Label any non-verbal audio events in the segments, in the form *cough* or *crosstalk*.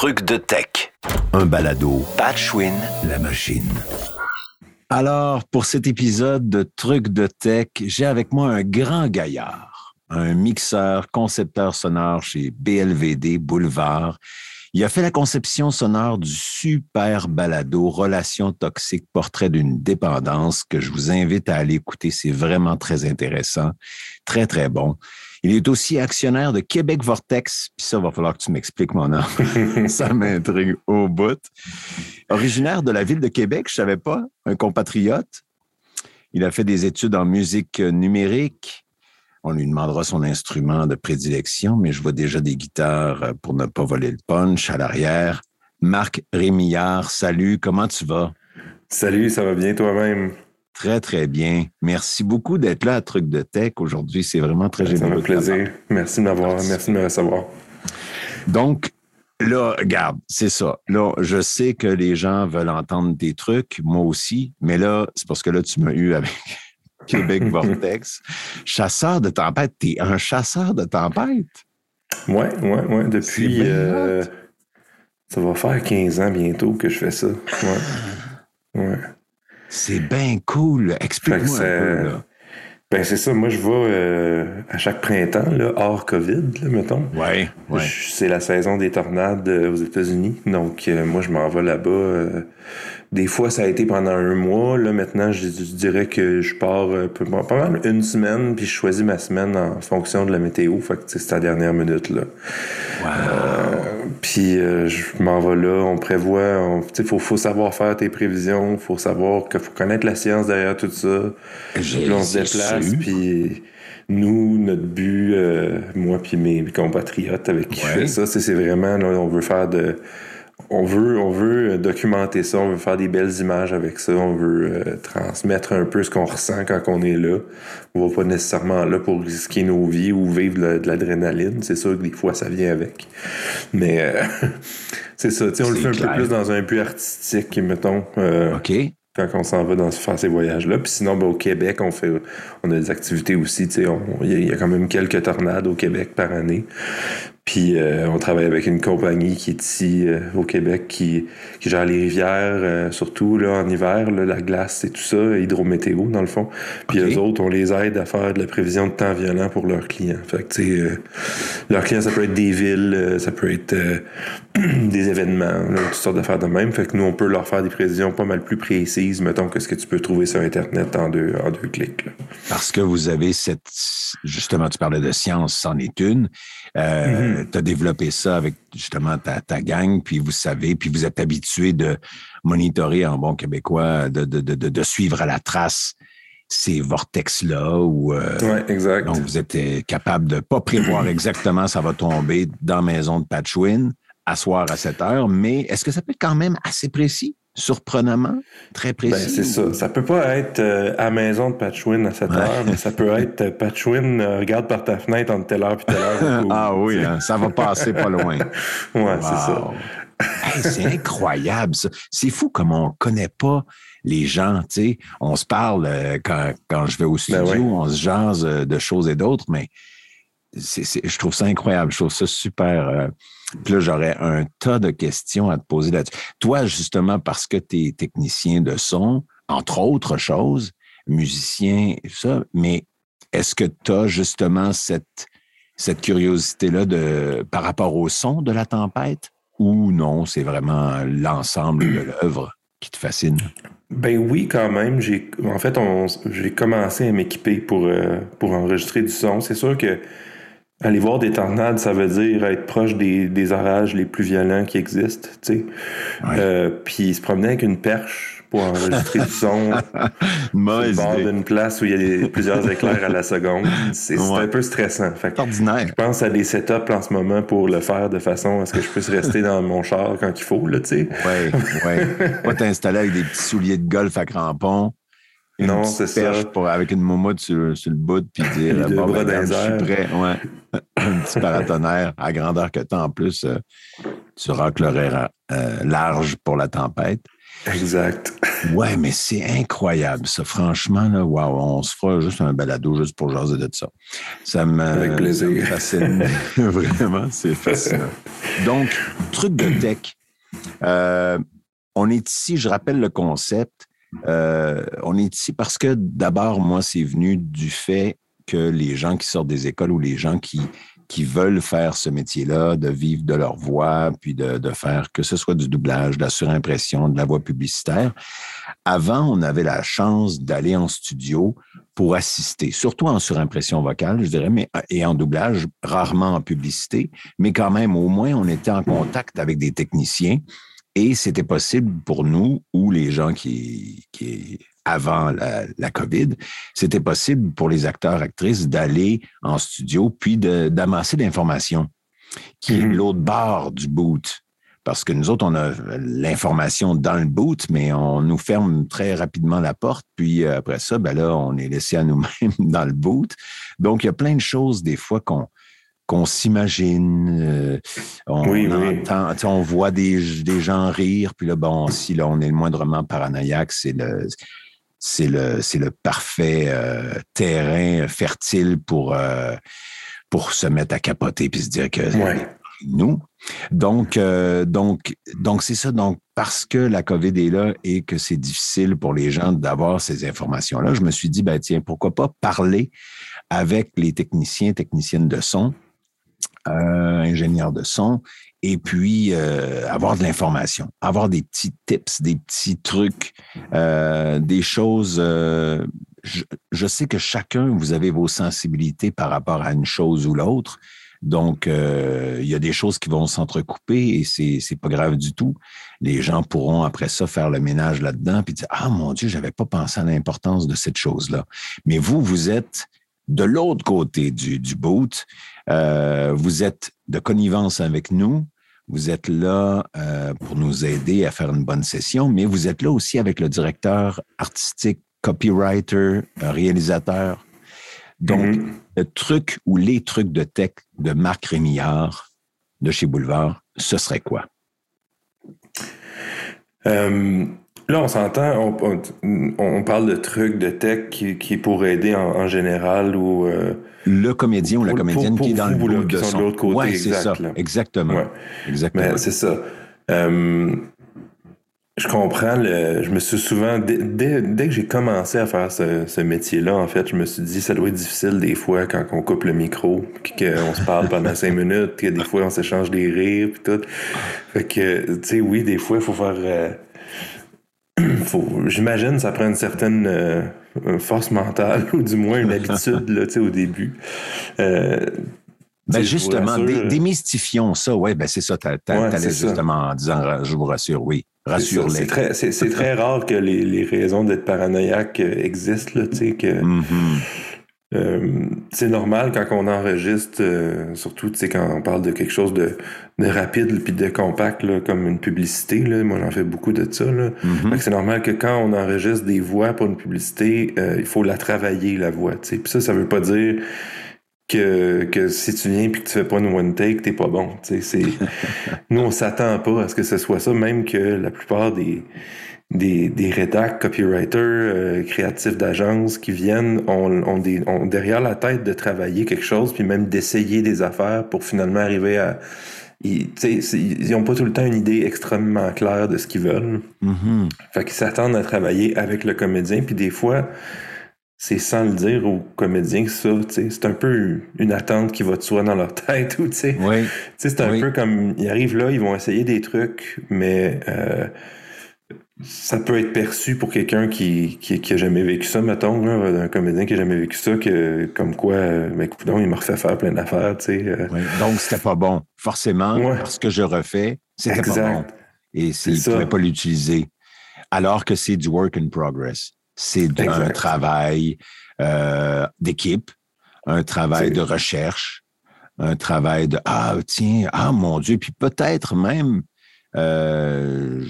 Truc de tech. Un balado. Patchwin. La machine. Alors, pour cet épisode de Truc de Tech, j'ai avec moi un grand gaillard, un mixeur, concepteur sonore chez BLVD Boulevard. Il a fait la conception sonore du super balado Relations toxiques, portrait d'une dépendance que je vous invite à aller écouter. C'est vraiment très intéressant, très, très bon. Il est aussi actionnaire de Québec Vortex. Puis ça, va falloir que tu m'expliques mon nom. *laughs* ça m'intrigue au bout. Originaire de la ville de Québec, je savais pas, un compatriote. Il a fait des études en musique numérique. On lui demandera son instrument de prédilection, mais je vois déjà des guitares pour ne pas voler le punch à l'arrière. Marc Rémillard, salut, comment tu vas? Salut, ça va bien toi-même? Très, très bien. Merci beaucoup d'être là à Truc de Tech aujourd'hui. C'est vraiment très généreux. Ça me plaisir. Merci de m'avoir, merci de me recevoir. Donc, là, regarde, c'est ça. Là, je sais que les gens veulent entendre des trucs, moi aussi, mais là, c'est parce que là, tu m'as eu avec *laughs* Québec *laughs* Vortex. chasseur de tempête, t'es un chasseur de tempête? Ouais, ouais, ouais. Depuis. Euh, ça va faire 15 ans bientôt que je fais ça. Ouais. Ouais. C'est bien cool. Explique-moi un peu. Là. Ben c'est ça, moi je vais euh, à chaque printemps, là, hors COVID, là, mettons. Ouais, ouais. C'est la saison des tornades euh, aux États-Unis. Donc euh, moi je m'en vais là-bas. Des fois ça a été pendant un mois. Là maintenant je, dirais que je pars pas mal une semaine, puis je choisis ma semaine en fonction de la météo. Fait que c'est la dernière minute là. puis je m'en vais là, on prévoit, il faut, faut savoir faire tes prévisions, faut savoir qu'il faut connaître la science derrière tout ça. Puis on se déplace. Puis nous, notre but, euh, moi puis mes, compatriotes avec qui je fais ça, c'est vraiment, là, on veut faire de... On veut, on veut documenter ça, on veut faire des belles images avec ça, on veut euh, transmettre un peu ce qu'on ressent quand on est là. On va pas nécessairement là pour risquer nos vies ou vivre de l'adrénaline. C'est sûr que des fois ça vient avec. Mais euh, *laughs* c'est ça, on le fait un peu plus dans un but artistique, mettons. OK quand on s'en va dans, faire ces voyages-là. Puis sinon, ben, au Québec, on fait on a des activités aussi. Il y, a quand même quelques tornades au Québec par année. Puis euh, on travaille avec une compagnie qui est ici euh, au Québec qui, qui, gère les rivières, euh, surtout là, en hiver, la glace et tout ça, hydrométéo dans le fond. Puis les autres, on les aide à faire de la prévision de temps violent pour leurs clients. Fait que leurs clients, ça peut être des villes, ça peut être *clears throat* des événements, toutes sortes d'affaires de même. Fait que nous, on peut leur faire des prévisions pas mal plus précises, mettons, que ce que tu peux trouver sur Internet en deux, en deux clics. Parce que vous avez cette... Justement, tu parlais de science, c'en est une. Euh. Tu as développé ça avec justement ta, ta, gang, puis vous savez, puis vous êtes habitué de monitorer en bon québécois, de, de, de, de suivre à la trace ces vortex-là. Ou, euh, ouais, exact. Donc, vous êtes capable de pas prévoir *clears throat* exactement ça va tomber dans la maison de Patchwin à soir à 7 heures, mais est-ce que ça peut être quand même assez précis? Surprenamment, très précis. Ben, c'est ça. Ça peut pas être euh, à maison de Patchwin à cette heure, mais ça peut être euh, Patchwin, euh, regarde par ta fenêtre entre telle heure et telle heure. ah oui, hein, ça va passer pas loin. *laughs* ouais, c'est ça. c'est incroyable, ça. C'est fou comme on connaît pas les gens, tu sais. On se parle quand, quand je vais au ben studio, on se jase de choses et d'autres, mais je trouve ça incroyable. Je trouve ça super puis là, j'aurais un tas de questions à te poser là-dessus. Toi, justement, parce que tu es technicien de son, entre autres choses, musicien et ça, mais est-ce que tu as justement cette, cette curiosité-là de, par rapport au son de la tempête ou non, c'est vraiment l'ensemble de l'œuvre qui te fascine? Ben oui, quand même. J'ai, en fait, j'ai commencé à m'équiper pour, euh, pour enregistrer du son. C'est sûr que Aller voir des tornades, ça veut dire être proche des, des orages les plus violents qui existent, tu sais. Euh, puis se promener avec une perche pour enregistrer du son *laughs* au bord d'une place où il y a plusieurs éclairs à la seconde. C'est un peu stressant. Fait ordinaire. Je pense à des setups en ce moment pour le faire de façon à ce que je puisse rester dans mon char quand il faut, là, tu sais. Oui, oui. Pas t'installer avec des petits souliers de golf à crampons non, c'est ça. Pour, avec une momotte sur, sur le bout, puis *laughs* dire bon, ben, je suis prêt. Ouais. *clears throat* un petit paratonnerre à grandeur que tu en plus, euh, tu raclerais euh, large pour la tempête. Exact. Ouais, mais c'est incroyable, ça. Franchement, là, wow, on se fera juste un balado juste pour jaser de ça. Ça me, Avec plaisir. fascine. *laughs* *laughs* Vraiment, c'est fascinant. Donc, truc de tech. Euh, on est ici, je rappelle le concept. Euh, on est ici parce que d'abord, moi, c'est venu du fait que les gens qui sortent des écoles ou les gens qui, qui veulent faire ce métier-là, de vivre de leur voix, puis de, de, faire que ce soit du doublage, de la surimpression, de la voix publicitaire. Avant, on avait la chance d'aller en studio pour assister, surtout en surimpression vocale, je dirais, mais, et en doublage, rarement en publicité, mais quand même, au moins, on était en contact avec des techniciens et c'était possible pour nous ou les gens qui, qui avant la, la COVID, c'était possible pour les acteurs, actrices d'aller en studio puis d'amasser l'information qui est mm-hmm. l'autre barre du boot. Parce que nous autres, on a l'information dans le boot, mais on nous ferme très rapidement la porte. Puis euh, après ça, ben là, on est laissé à nous-mêmes *laughs* dans le boot. Donc, il y a plein de choses des fois qu'on qu'on s'imagine. Euh, on, entend, on voit des, des, gens rire, puis là, bon, si là, on est le moindrement paranoïaque, c'est le c'est le c'est le parfait euh, terrain fertile pour euh, pour se mettre à capoter puis se dire que nous. Donc donc donc c'est ça. Donc parce que la COVID est là et que c'est difficile pour les gens d'avoir ces informations là, je me suis dit ben tiens pourquoi pas parler avec les techniciens techniciennes de son euh, ingénieur de son, et puis euh, avoir de l'information, avoir des petits tips, des petits trucs, euh, des choses. Je, je, sais que chacun, vous avez vos sensibilités par rapport à une chose ou l'autre. Donc, il y a des choses qui vont s'entrecouper et c'est c'est pas grave du tout. Les gens pourront après ça faire le ménage là-dedans puis dire ah mon Dieu, j'avais pas pensé à l'importance de cette chose-là. Mais vous, vous êtes de l'autre côté du, du boot. Euh, vous êtes de connivence avec nous. Vous êtes là euh, pour nous aider à faire une bonne session, mais vous êtes là aussi avec le directeur artistique, copywriter, réalisateur. Donc, mm-hmm. le truc ou les trucs de tech de Marc Rémillard de chez Boulevard, ce serait quoi? Euh, Là, on s'entend, on, parle de trucs de tech qui, qui pourraient aider en, général ou. Euh, le comédien ou la comédienne qui est dans le bout de, son. de l'autre côté. Ouais, c'est ça. Exactement. Exactement. c'est ça. Euh, je comprends. Le, je me suis souvent, dès, dès, que j'ai commencé à faire ce, ce métier-là, en fait, je me suis dit ça doit être difficile des fois quand on coupe le micro, qu'on se parle pendant cinq minutes, que des fois on s'échange des rires, puis tout. Fait que, tu sais, oui, des fois, il faut faire. Euh, *clears throat* j'imagine, ça prend une certaine euh, force mentale, *laughs* ou du moins une habitude là, au début. Euh, ben justement, démystifions ça. Oui, ben c'est ça. Tu allais justement en disant, je vous rassure, oui. Rassure-les. C'est très, très, rare que les, les raisons d'être paranoïaque euh, existent. Là, que, mm-hmm. Euh, c'est normal quand on enregistre, euh, surtout quand on parle de quelque chose de, de rapide puis de compact, là, comme une publicité. Là, moi, j'en fais beaucoup de ça. Mm-hmm. C'est normal que quand on enregistre des voix pour une publicité, euh, il faut la travailler, la voix. Puis ça, ça veut pas dire que, que si tu viens puis que tu fais pas une one take, t'es pas bon. *laughs* Nous, on s'attend pas à ce que ce soit ça, même que la plupart des des, des rédacs, copywriters, euh, créatifs d'agence qui viennent, ont, ont, des, ont derrière la tête de travailler quelque chose, puis même d'essayer des affaires pour finalement arriver à... Ils n'ont pas tout le temps une idée extrêmement claire de ce qu'ils veulent. Mm-hmm. Fait qu'ils s'attendent à travailler avec le comédien, puis des fois, c'est sans le dire au comédien que ça, c'est un peu une attente qui va de soi dans leur tête. *laughs* Ou, oui. C'est un peu comme, ils arrivent là, ils vont essayer des trucs, mais... Euh, ça peut être perçu pour quelqu'un qui, qui, qui, a jamais vécu ça, mettons, un comédien qui a jamais vécu ça, que comme quoi, mais ben, écoute, il m'a refait faire plein d'affaires, tu sais. Euh. donc, c'était pas bon. Forcément, parce que je refais, c'était pas bon. Et il ne pouvait pas l'utiliser. Alors que c'est du work in progress. C'est un travail euh, d'équipe, un travail de recherche, un travail de Ah, tiens, ah mon Dieu, puis peut-être même euh,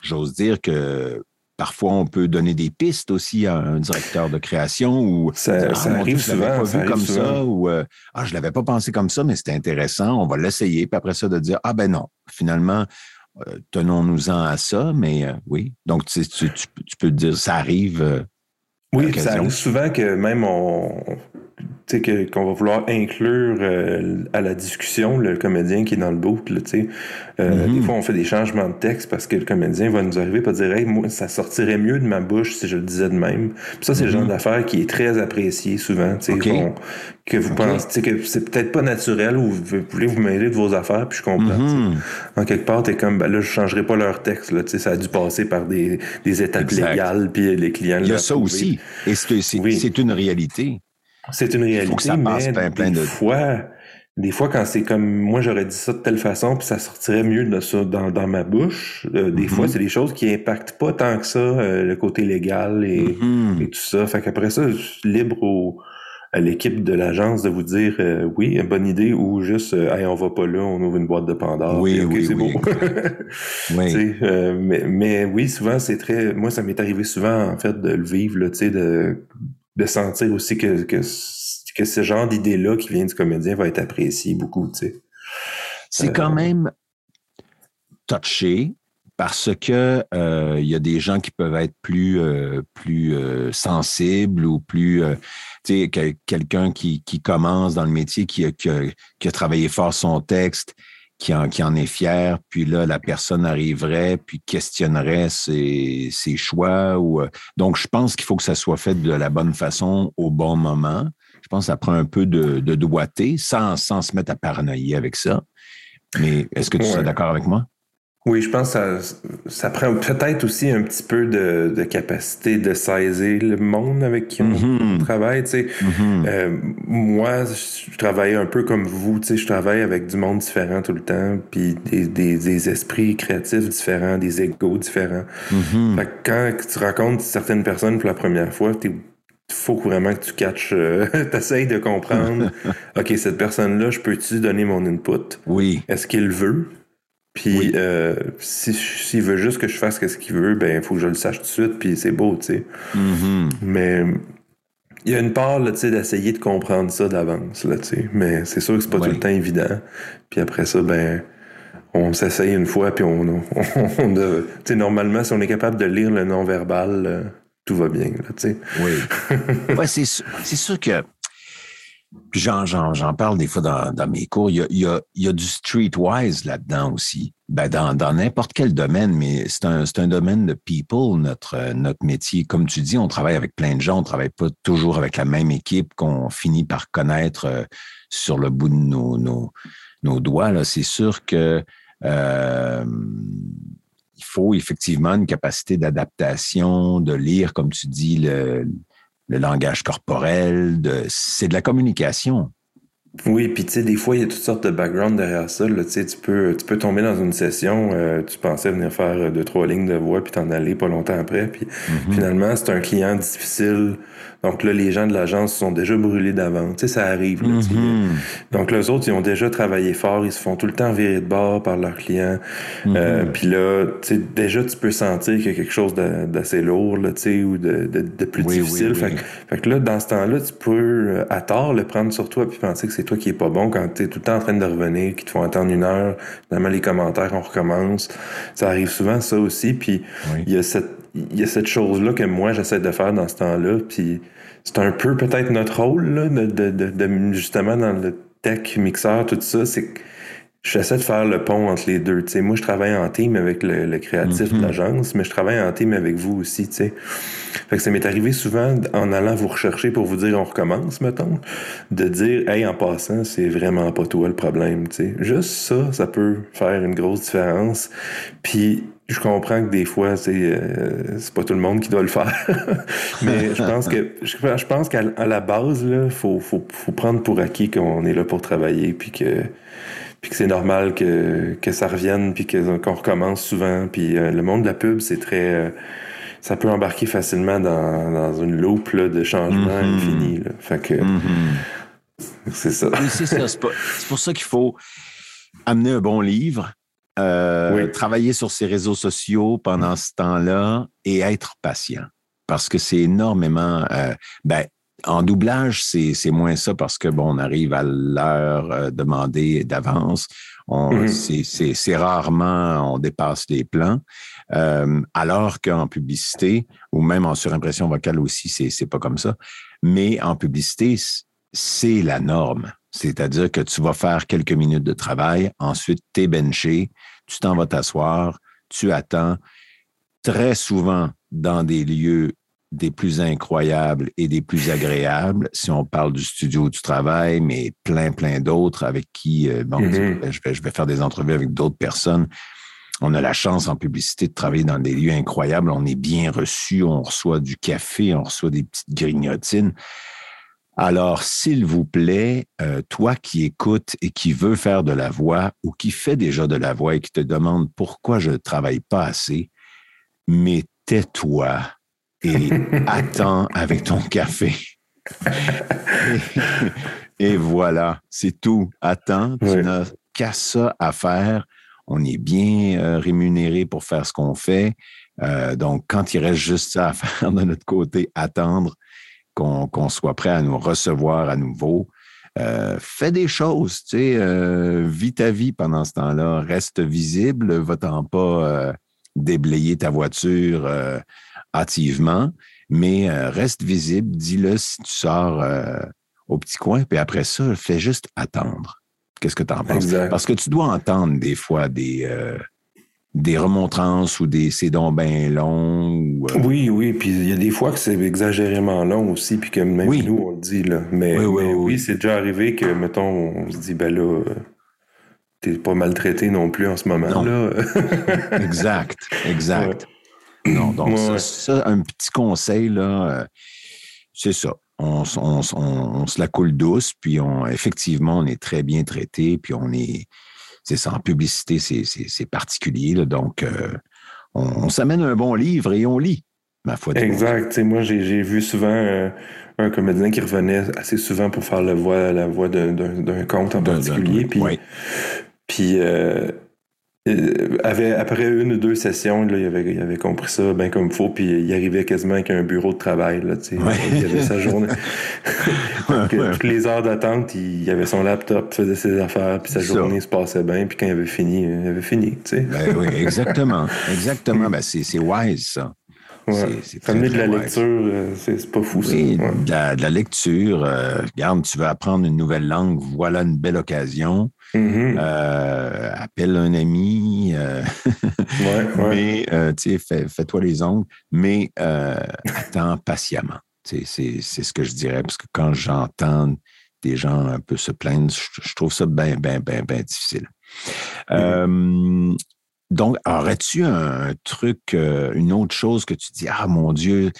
j'ose dire que parfois on peut donner des pistes aussi à un directeur de création ou ça, ah, arrive souvent, pas vu comme ça ou euh, ah je l'avais pas pensé comme ça mais c'était intéressant on va l'essayer puis après ça de dire ah ben non finalement tenons-nous-en à ça, mais oui. Donc, tu, tu, peux dire, ça arrive. oui, ça arrive souvent que même on, qu'on va vouloir inclure euh, à la discussion le comédien qui est dans le boot. Là, euh, Des mhm. fois, on fait des changements de texte parce que le comédien va nous arriver et dire Hey, moi, ça sortirait mieux de ma bouche si je le disais de même. ça, c'est le genre mhm. d'affaire qui est très apprécié souvent. que vous pensez que c'est peut-être pas naturel ou vous voulez vous mêler de vos affaires, puis je comprends. Mhm. En quelque part, t'es comme ben là, je changerai pas leur texte. Là, ça a dû passer par des, des étapes légales, puis les clients. Il y a ça aussi. Et c'est une réalité. C'est une réalité, mais plein, des fois, des fois quand c'est comme moi j'aurais dit ça de telle façon puis ça sortirait mieux de ça dans, dans ma bouche. Euh, des fois, mm-hmm. c'est des choses qui impactent pas tant que ça euh, le côté légal et, mm-hmm. et, tout ça. Fait qu'après ça, je suis libre au, à l'équipe de l'agence de vous dire euh, oui, bonne idée ou juste hey, on va pas là, on ouvre une boîte de Pandore. Oui, oui, c'est oui. *laughs* oui. mais, mais oui, souvent c'est très. Moi, ça m'est arrivé souvent en fait de le vivre, tu sais, de de sentir aussi que, que, que ce genre d'idée-là qui vient du comédien va être apprécié beaucoup, tu sais. C'est quand euh, même touché parce que euh, il y a des gens qui peuvent être plus euh, plus sensibles ou plus tu sais quelqu'un qui, qui commence dans le métier qui, qui, a, qui a travaillé fort son texte qui en, qui en est fier, puis là, la personne arriverait, puis questionnerait ses, ses choix. Ou, euh, donc, je pense qu'il faut que ça soit fait de la bonne façon au bon moment. Je pense que ça prend un peu de, de doigté, sans, sans se mettre à paranoïer avec ça. Mais est-ce que tu es d'accord avec moi? Oui, je pense que ça, prend peut-être aussi un petit peu de, capacité de saisir le monde avec qui on mm-hmm. travaille. Tu sais. Mm-hmm. Euh, moi, je travaille un peu comme vous. Tu sais, je travaille avec du monde différent tout le temps, puis des, esprits créatifs différents, des égaux différents. Mm-hmm. quand tu racontes certaines personnes pour la première fois, il faut vraiment que tu catches, euh, *laughs* t'essayes de comprendre. *laughs* OK, cette personne-là, je peux-tu donner mon input? Oui. Est-ce qu'il veut? Puis euh, s'il veut juste que je fasse ce qu'il veut, ben il faut que je le sache tout de suite, puis c'est beau, tu sais. Mm-hmm. Mais il y a une part là, d'essayer de comprendre ça d'avance, là, tu sais. Mais c'est sûr que c'est pas tout le temps évident. Puis après ça, ben on s'essaye une fois, puis on, on, tu sais, normalement, si on est capable de lire le non-verbal, euh, tout va bien, là, tu sais. Oui. *laughs* ouais, c'est sûr que puis j'en, parle des fois dans, mes cours. Il y a, il y a, du streetwise là-dedans aussi. Ben dans, n'importe quel domaine, mais c'est un, domaine de people, notre, métier. Comme tu dis, on travaille avec plein de gens, on travaille pas toujours avec la même équipe qu'on finit par connaître euh, sur le bout de nos, doigts. C'est sûr que euh, il faut effectivement une capacité d'adaptation, de lire, comme tu dis, le, le langage corporel, c'est de la communication. Oui, puis tu sais, des fois, il y a toutes sortes de backgrounds derrière ça. Là, tu peux, tu peux tomber dans une session, euh, tu pensais venir faire deux, trois lignes de voix, puis t'en aller pas longtemps après. Puis mm-hmm. finalement, c'est un client difficile donc là, les gens de l'agence sont déjà brûlés d'avance. Tu sais, ça arrive. Là, mm-hmm. Donc les autres, ils ont déjà travaillé fort. Ils se font tout le temps virer de bord par leurs clients. Mm-hmm. euh, Puis là, tu sais, déjà, tu peux sentir qu'il y a quelque chose d'assez lourd, là, tu sais, ou de, de, de plus difficile. fait, fait, que là, dans ce temps-là, tu peux, euh, à tort, le prendre sur toi puis penser que c'est toi qui est pas bon quand tu es tout le temps en train de revenir, qu'ils te font attendre une heure. Finalement, les commentaires, on recommence. Ça arrive souvent, ça aussi. Puis il y a cette il y a cette chose-là que moi, j'essaie de faire dans ce temps-là. Puis c'est un peu peut-être notre rôle, là, de, de, de, justement, dans le tech, mixeur, tout ça. C'est que j'essaie de faire le pont entre les deux. sais moi, je travaille en team avec le, créatif de mm-hmm. l'agence, mais je travaille en team avec vous aussi. sais Fait que ça m'est arrivé souvent, en allant vous rechercher pour vous dire on recommence, mettons, de dire Hey, en passant, c'est vraiment pas toi le problème. Juste ça, ça peut faire une grosse différence. Puis je comprends que des fois, c'est euh, c'est pas tout le monde qui doit le faire. *laughs* Mais je pense que je, pense qu'à la base, il faut, faut, faut, prendre pour acquis qu'on est là pour travailler puis que puis que c'est normal que, que ça revienne puis qu'on recommence souvent. Puis euh, le monde de la pub, c'est très euh, ça peut embarquer facilement dans, dans une loupe de changement mm-hmm. infini. Là. Fait que c'est ça. c'est ça. C'est pour ça qu'il faut amener un bon livre euh, travailler sur ses réseaux sociaux pendant ce temps-là et être patient. Parce que c'est énormément. Euh, ben, en doublage, c'est moins ça parce que bon, on arrive à l'heure euh, demandée d'avance. Mm-hmm. C'est rarement on dépasse les plans. Euh, alors qu'en publicité, ou même en surimpression vocale aussi, c'est pas comme ça. Mais en publicité, c'est la norme. C'est-à-dire que tu vas faire quelques minutes de travail, ensuite tu es benché, tu t'en vas t'asseoir, tu attends. Très souvent, dans des lieux des plus incroyables et des plus agréables, si on parle du studio du travail, mais plein, plein d'autres avec qui, euh, bon, mm-hmm. je, vais, je vais faire des entrevues avec d'autres personnes. On a la chance en publicité de travailler dans des lieux incroyables. On est bien reçu, on reçoit du café, on reçoit des petites grignotines. Alors, s'il vous plaît, euh, toi qui écoutes et qui veux faire de la voix ou qui fait déjà de la voix et qui te demande pourquoi je ne travaille pas assez, mais tais-toi et attends avec ton café. et, voilà, c'est tout. Attends, tu n'as qu'à ça à faire. On est bien euh, rémunéré pour faire ce qu'on fait. Euh, donc, quand il reste juste ça à *laughs* faire de notre côté, attendre qu'on soit prêt à nous recevoir à nouveau, euh, fais des choses, tu sais, vis ta vie pendant ce temps-là, reste visible, va-t'en pas déblayer ta voiture hâtivement, mais euh, reste visible, dis-le si tu sors euh, au petit coin, puis après ça, fais juste attendre. Qu'est-ce que tu en penses? Parce que tu dois entendre des fois des, euh, des remontrances ou des c'est donc bien long. Oui, oui, puis il y a des fois que c'est exagérément long aussi, puis que même nous, on le dit, là. Mais oui, c'est déjà arrivé que, mettons, on se dit, ben là, t'es pas maltraité non plus en ce moment, là. exact, exact. *laughs* Non, *clears throat* donc ça, un petit conseil, là, euh, c'est ça. On, se la coule douce, puis on, effectivement, on est très bien traité, puis on est, c'est ça, en publicité, c'est particulier, donc euh, on, s'amène un bon livre et on lit, ma foi. Exact. Moi, j'ai vu souvent euh, un comédien qui revenait assez souvent pour faire la voix, la voix d'un conte en particulier, puis, puis euh, avait, après une ou deux sessions, là, il, avait, il avait compris ça bien comme il faut, puis il arrivait quasiment avec un bureau de travail. Là, Il avait sa journée. *laughs* Toutes les heures d'attente, il, avait son laptop, faisait ses affaires, puis sa journée se passait bien, puis quand il avait fini, il avait fini. Ben oui, exactement. *laughs* Exactement. Ben, c'est wise, ça. C'est de la lecture, euh, c'est pas fou. Oui, de, la, lecture. Euh, regarde, tu veux apprendre une nouvelle langue, voilà une belle occasion. Mm-hmm. Euh, appelle un ami. *laughs* mais, tu sais, fais-toi les ongles, mais attends patiemment. C'est ce que je dirais, parce que quand j'entends des gens un peu se plaindre, je, trouve ça bien, bien, bien, bien difficile. Donc, aurais-tu un truc, euh, une autre chose que tu dis, ah mon Dieu,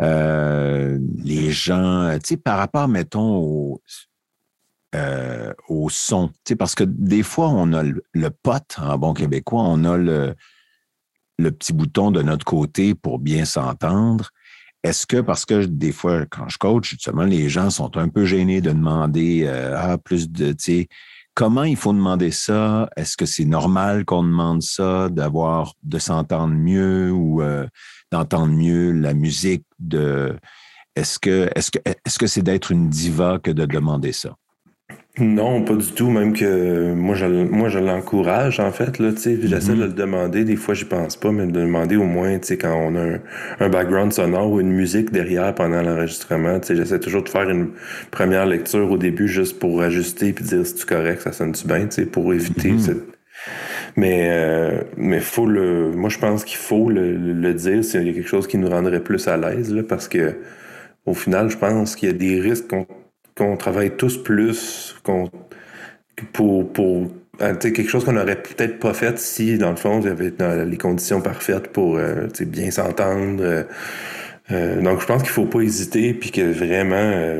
euh, les gens, tu sais, par rapport, mettons, au, euh, au son, parce que des fois, on a le, pote, en bon québécois, on a le, le petit bouton de notre côté pour bien s'entendre. Est-ce que, parce que des fois, quand je coach, justement, les gens sont un peu gênés de demander ah, plus de, tu sais, Comment il faut demander ça? Est-ce que c'est normal qu'on demande ça, d'avoir, de s'entendre mieux ou euh, d'entendre mieux la musique? De, est-ce que, est-ce est-ce que c'est d'être une diva que de demander ça? Non, pas du tout. Même que moi, je, moi, je l'encourage, en fait. Là, J'essaie de mm-hmm. le demander. Des fois, je pense pas, mais de demander au moins quand on a un, background sonore ou une musique derrière pendant l'enregistrement. J'essaie toujours de faire une première lecture au début juste pour ajuster puis dire si tu correct, ça sonne-tu bien, pour éviter cette... Mais, euh, mais faut le. Moi, je pense qu'il faut le, le dire s'il y a quelque chose qui nous rendrait plus à l'aise, parce que au final, je pense qu'il y a des risques qu'on qu'on travaille tous plus qu'on pour, pour euh, quelque chose qu'on n'aurait peut-être pas fait si, dans le fond, il y avait les conditions parfaites pour euh, bien s'entendre. Euh, donc, je pense qu'il faut pas hésiter, puis que vraiment,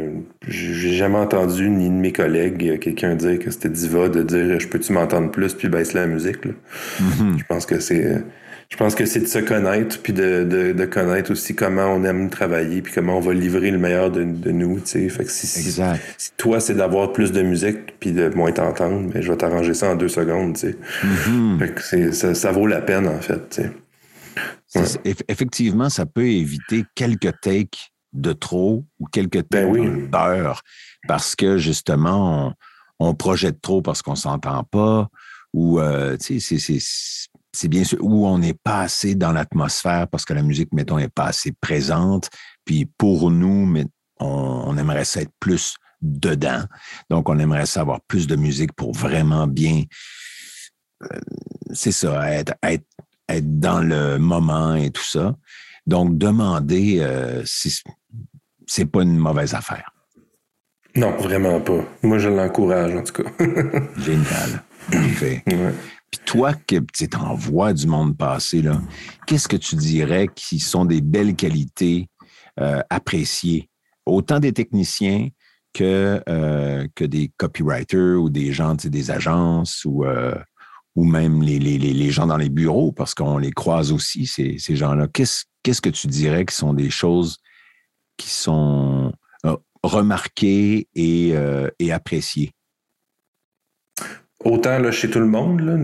j'ai jamais entendu ni de mes collègues quelqu'un dire que c'était diva de dire je peux-tu m'entendre plus, puis baisse la musique. Mm-hmm. Je pense que c'est je pense que c'est de se connaître, puis de, de, de, connaître aussi comment on aime travailler, puis comment on va livrer le meilleur de, de nous. Fait que si, si, toi, c'est d'avoir plus de musique, puis de moins t'entendre, mais ben, je vais t'arranger ça en deux secondes. Mm-hmm. Fait que ça, ça, vaut la peine, en fait. Effectivement, ça peut éviter quelques takes de trop ou quelques ben takes de beurre, parce que, justement, on, on projette trop parce qu'on s'entend pas, où, euh, tu sais, c'est bien sûr où on n'est pas assez dans l'atmosphère parce que la musique, mettons, n'est pas assez présente. Puis pour nous, mais on, aimerait ça être plus dedans. Donc, on aimerait savoir plus de musique pour vraiment bien, euh, c'est ça, être, être, être, dans le moment et tout ça. Donc, demander, euh, c'est pas une mauvaise affaire. Non, vraiment pas. Moi, je l'encourage, en tout cas. *laughs* Génial. Parfait. Puis toi, que tu en vois du monde passer, là, qu'est-ce que tu dirais qui sont des belles qualités euh, appréciées, autant des techniciens que, euh, que des copywriters ou des gens, des agences ou, euh, même les, gens dans les bureaux, parce qu'on les croise aussi, ces, gens-là. Qu'est-ce, que tu dirais qui sont des choses qui sont remarquées et appréciées? Autant là, chez tout le monde, là,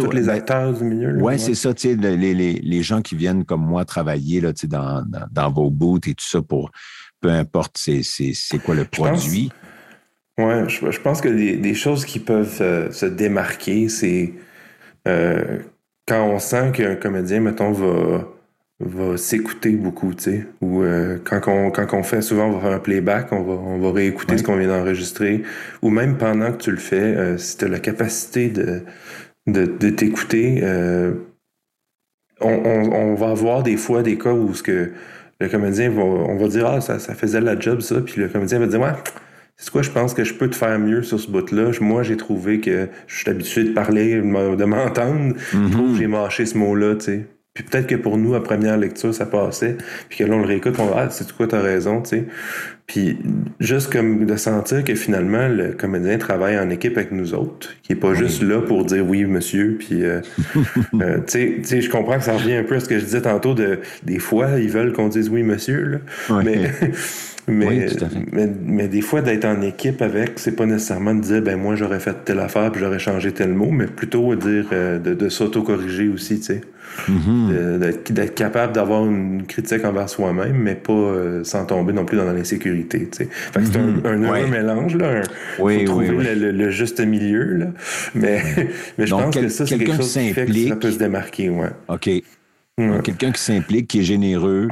tous les ben, acteurs du milieu. Oui, c'est ça, tu sais, les, les, les, gens qui viennent comme moi travailler là, dans, dans, dans vos booths et tout ça pour peu importe c'est, quoi le produit. Oui, je, pense que des, choses qui peuvent euh, se démarquer, c'est euh, quand on sent qu'un comédien, mettons, va va s'écouter beaucoup, tu sais. Ou euh, quand, on, quand on fait, souvent, on va faire un playback, on va, on va réécouter ce qu'on vient d'enregistrer. Ou même pendant que tu le fais, euh, si tu as la capacité de, de, de t'écouter, euh, on, on, va avoir des fois des cas où ce que le comédien va, on va dire, ah, ça, ça faisait la job, ça. Puis le comédien va dire, ouais, c'est quoi, je pense que je peux te faire mieux sur ce bout-là. Moi, j'ai trouvé que je suis habitué de parler, de m'entendre. Mm j'ai mâché ce mot-là, tu sais. Puis peut-être que pour nous, à première lecture, ça passait. Puis que là, on le réécoute, on va, ah, c'est quoi, t'as raison, tu sais. Puis juste comme de sentir que finalement, le comédien travaille en équipe avec nous autres, qui est pas juste là pour dire oui, monsieur. Puis, euh, *laughs* euh, tu sais, je comprends que ça revient un peu à ce que je disais tantôt de, des fois, ils veulent qu'on dise oui, monsieur, là. Mais. *laughs* Mais, mais, des fois, d'être en équipe avec, c'est pas nécessairement de dire, ben moi, j'aurais fait telle affaire puis j'aurais changé tel mot, mais plutôt dire euh, de, de s'auto-corriger aussi, tu sais. Mm-hmm. D'être capable d'avoir une critique envers soi-même, mais pas euh, sans tomber non plus dans l'insécurité. C'est un, heureux mélange, là. oui, faut trouver Le, juste milieu, là. Mais, mais je pense que ça, c'est quelque chose qui fait que ça peut se démarquer, ouais. OK. Quelqu'un qui s'implique, qui est généreux,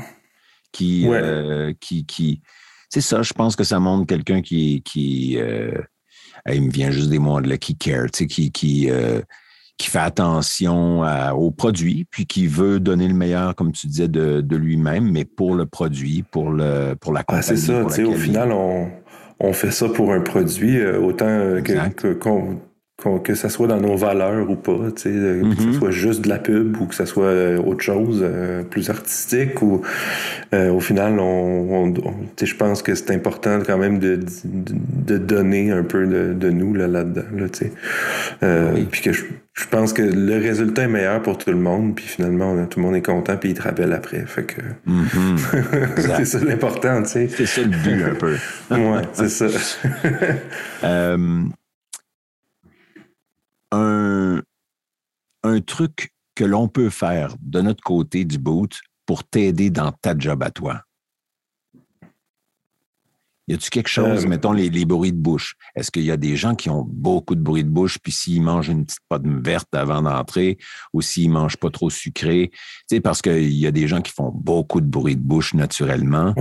qui, euh, qui, qui, c'est ça, je pense que ça montre quelqu'un qui, qui euh, il me vient juste des mots de là, qui care, qui, qui, qui fait attention au produit, puis qui veut donner le meilleur, comme tu disais, de, de lui-même, mais pour le produit, pour le pour la compagnie. Ah, c'est ça, tu sais, au final, on, on fait ça pour un produit, euh, autant que, qu'on que ça soit dans nos valeurs ou pas, tu sais, euh, que ce mm-hmm. soit juste de la pub ou que ça soit euh, autre chose, euh, plus artistique ou au final, on, je pense que c'est important quand même de, de, donner un peu de, de nous là, là-dedans, là, tu sais. Puis que je, je, pense que le résultat est meilleur pour tout le monde, puis finalement, tout le monde est content, puis il te rappelle après. Fait que *laughs* mm-hmm. c'est ça l'important, tu sais. C'est ça le but un peu. ouais, c'est ça *laughs* un, un truc que l'on peut faire de notre côté du boot pour t'aider dans ta job à toi? Y a-tu quelque chose, euh, mettons les, les, bruits de bouche? Est-ce qu'il y a des gens qui ont beaucoup de bruits de bouche, puis s'ils mangent une petite pomme verte avant d'entrer, ou s'ils mangent pas trop sucré? Tu sais, parce qu'il y a des gens qui font beaucoup de bruit de bouche naturellement.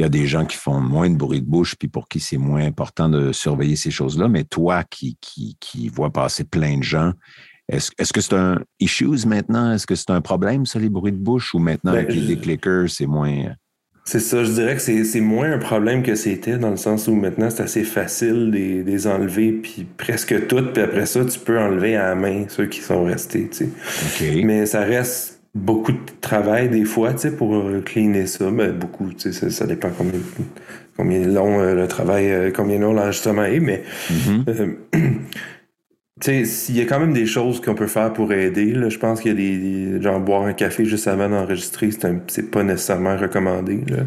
Il y a des gens qui font moins de bruit de bouche, puis pour qui c'est moins important de surveiller ces choses-là. Mais toi qui, qui, qui vois passer plein de gens, est-ce, est-ce que c'est un issues maintenant? Est-ce que c'est un problème, ça, les bruits de bouche? Ou maintenant, ben, avec les clickers, c'est moins. C'est ça, je dirais que c'est, moins un problème que c'était, dans le sens où maintenant c'est assez facile de les enlever, puis presque toutes, puis après ça, tu peux enlever à la main ceux qui sont restés. Tu sais. Mais ça reste beaucoup de travail des fois, tu sais, pour euh, cleaner ça. Mais beaucoup, tu sais, ça, dépend combien, combien long euh, le travail, euh, combien long l'enregistrement est, mais mm-hmm. *clears throat* tu sais, il y a quand même des choses qu'on peut faire pour aider. Là. Je pense qu'il y a des, genre boire un café juste avant d'enregistrer, c'est pas nécessairement recommandé. Là.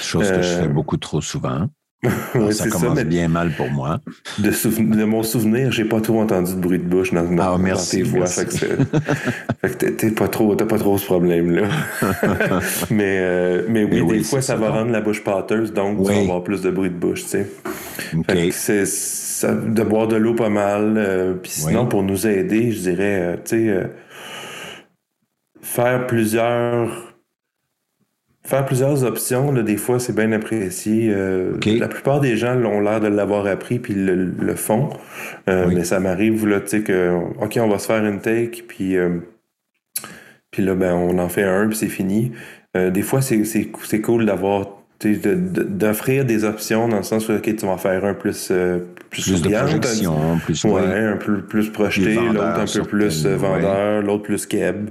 Chose que je fais beaucoup trop souvent. Ça commence bien mal pour moi. De, de mon souvenir, j'ai pas trop entendu de bruit de bouche dans, ah, tes voix. Fait que, *laughs* t'es pas trop, t'as pas trop ce problème-là. *laughs* mais, euh, mais oui, des fois, ça va rendre la bouche pâteuse, donc tu vas avoir plus de bruit de bouche, tu sais. de boire de l'eau pas mal. puis sinon, pour nous aider, je dirais, tu sais, faire plusieurs Faire plusieurs options, là, des fois, c'est bien apprécié. Euh, la plupart des gens ont l'air de l'avoir appris puis le, le font. Euh, mais ça m'arrive, là, tu sais, que, OK, on va se faire une take, puis, euh, puis là, ben, on en fait un, puis c'est fini. des fois, c'est cool d'avoir d'offrir des options dans le sens où OK, tu vas faire un plus plus, plus de projection, plus ouais, un peu plus projeté, l'autre un peu plus vendeur, l'autre plus keb.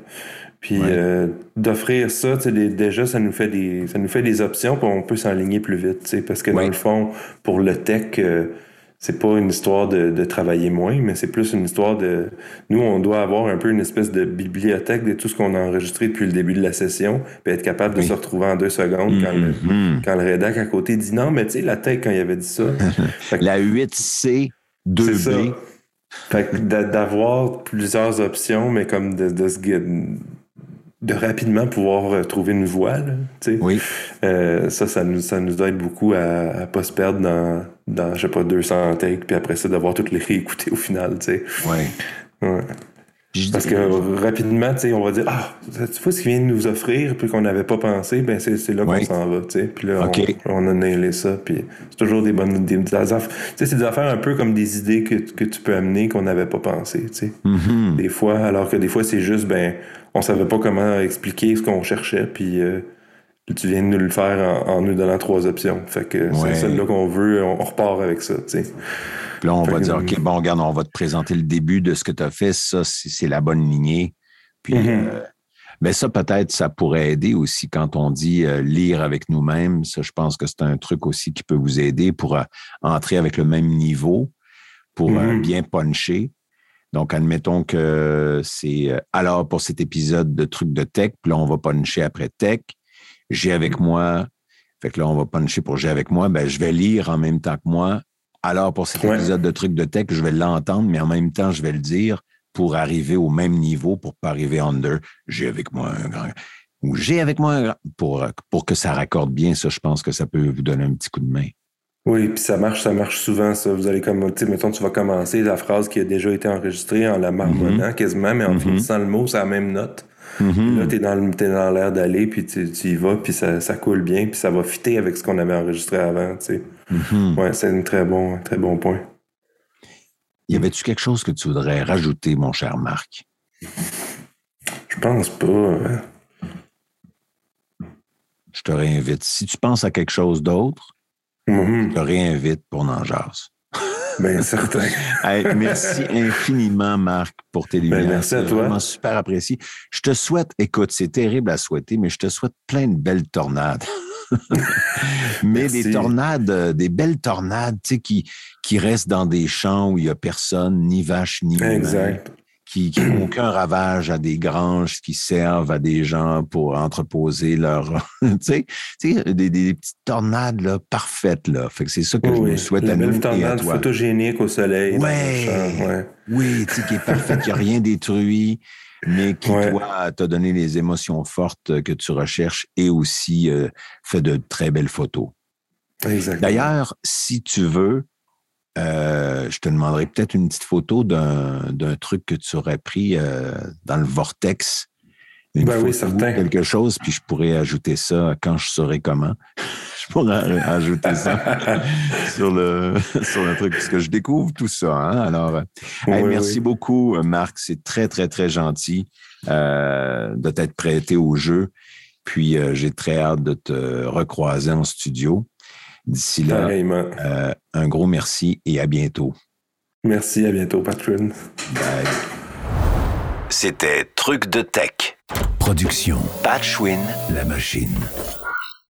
Puis euh, d'offrir ça, déjà, ça nous fait des ça nous fait des options, puis on peut s'enligner plus vite. Parce que dans le fond, pour le tech, euh, c'est pas une histoire de, travailler moins, mais c'est plus une histoire de. Nous, on doit avoir un peu une espèce de bibliothèque de tout ce qu'on a enregistré depuis le début de la session, puis être capable de se retrouver en deux secondes quand, le, mm-hmm. quand le rédac à côté dit non, mais tu sais, la tech, quand il avait dit ça. la 8C 2B. Fait que d'avoir plusieurs options, mais comme de, de se de rapidement pouvoir euh, trouver une voie. Là, oui. Euh, ça, ça nous, ça nous aide beaucoup à ne pas se perdre dans, dans, je sais pas, 200 takes, puis après ça, d'avoir toutes les réécouter au final. sais. Oui. Ouais. Parce que rapidement, on va dire Ah, tu vois ce qu'il vient de nous offrir, puis qu'on n'avait pas pensé, ben c'est là qu'on s'en va. Puis là, on, a nailé ça. Puis c'est toujours des bonnes des, des affaires. C'est des affaires un peu comme des idées que, que tu peux amener qu'on n'avait pas pensé. Mm-hmm. Des fois, alors que des fois, c'est juste ben on savait pas comment expliquer ce qu'on cherchait, puis euh, tu viens de nous le faire en, nous donnant trois options. Fait que c'est celle-là qu'on veut, on, repart avec ça. Puis là, on va dire, OK, bon, regarde, on va te présenter le début de ce que tu as fait. Ça, c'est la bonne lignée. Puis, mais mm-hmm. euh, ben ça, peut-être, ça pourrait aider aussi quand on dit euh, lire avec nous-mêmes. Ça, je pense que c'est un truc aussi qui peut vous aider pour entrer avec le même niveau, pour mm-hmm. bien puncher. Donc, admettons que c'est euh, alors pour cet épisode de trucs de tech, puis là, on va puncher après tech. J'ai avec moi, fait que là, on va puncher pour j'ai avec moi, ben, je vais lire en même temps que moi. Alors, pour cet épisode de trucs de tech, je vais l'entendre, mais en même temps, je vais le dire pour arriver au même niveau, pour pas arriver under. J'ai avec moi un grand, ou j'ai avec moi un grand, pour, pour que ça raccorde bien. Ça, je pense que ça peut vous donner un petit coup de main. Oui, puis ça marche, ça marche souvent, ça. Vous allez comme, tu sais, mettons, tu vas commencer la phrase qui a déjà été enregistrée en la marmonnant mhm. quasiment, mais en mhm. finissant le mot, c'est la même note. Mhm. Là, t'es dans, dans l'air d'aller, puis tu, y vas, puis ça, ça coule bien, puis ça va fitter avec ce qu'on avait enregistré avant, tu sais. Ouais, c'est un très bon, très bon point. Y avait-tu quelque chose que tu voudrais rajouter, mon cher Marc? Je pense pas. Hein. Je te réinvite. Si tu penses à quelque chose d'autre, Mm-hmm. Je te réinvite pour Nanjas. Bien certain. *laughs* merci infiniment, Marc, pour tes lumières. Ben, merci à toi. vraiment super apprécié. Je te souhaite, écoute, c'est terrible à souhaiter, mais je te souhaite plein de belles tornades. *laughs* mais des tornades, euh, des belles tornades, tu sais, qui, qui restent dans des champs où il n'y a personne, ni vache, ni humain. Exact qui n'ont *clears throat* aucun ravage à des granges qui servent à des gens pour entreposer leur, *laughs* tu sais, des, des, petites tornades là, parfaites là. Fait que c'est ça que je me souhaite à nous et à toi. photogénique au soleil. Ouais, Oui, tu sais, qui est parfaite, qui a rien détruit, mais qui toi t'a donné les émotions fortes que tu recherches et aussi euh, fait de très belles photos. D'ailleurs, si tu veux, euh, je te demanderai peut-être une petite photo d'un truc que tu aurais pris euh, dans le vortex. Une ben oui, certain. Quelque chose, puis je pourrais ajouter ça quand je saurai comment. *laughs* je pourrais ajouter ça *laughs* sur, le, *laughs* sur le truc, parce que je découvre tout ça. Hein. Alors, merci beaucoup, Marc. C'est très, très, très gentil euh, de t'être prêté au jeu. Puis, j'ai très hâte de te recroiser en studio. D'ici là, euh, un gros merci et à bientôt. Merci, à bientôt, Patron. Bye. C'était Truc de Tech. Production. Patchwin, la machine.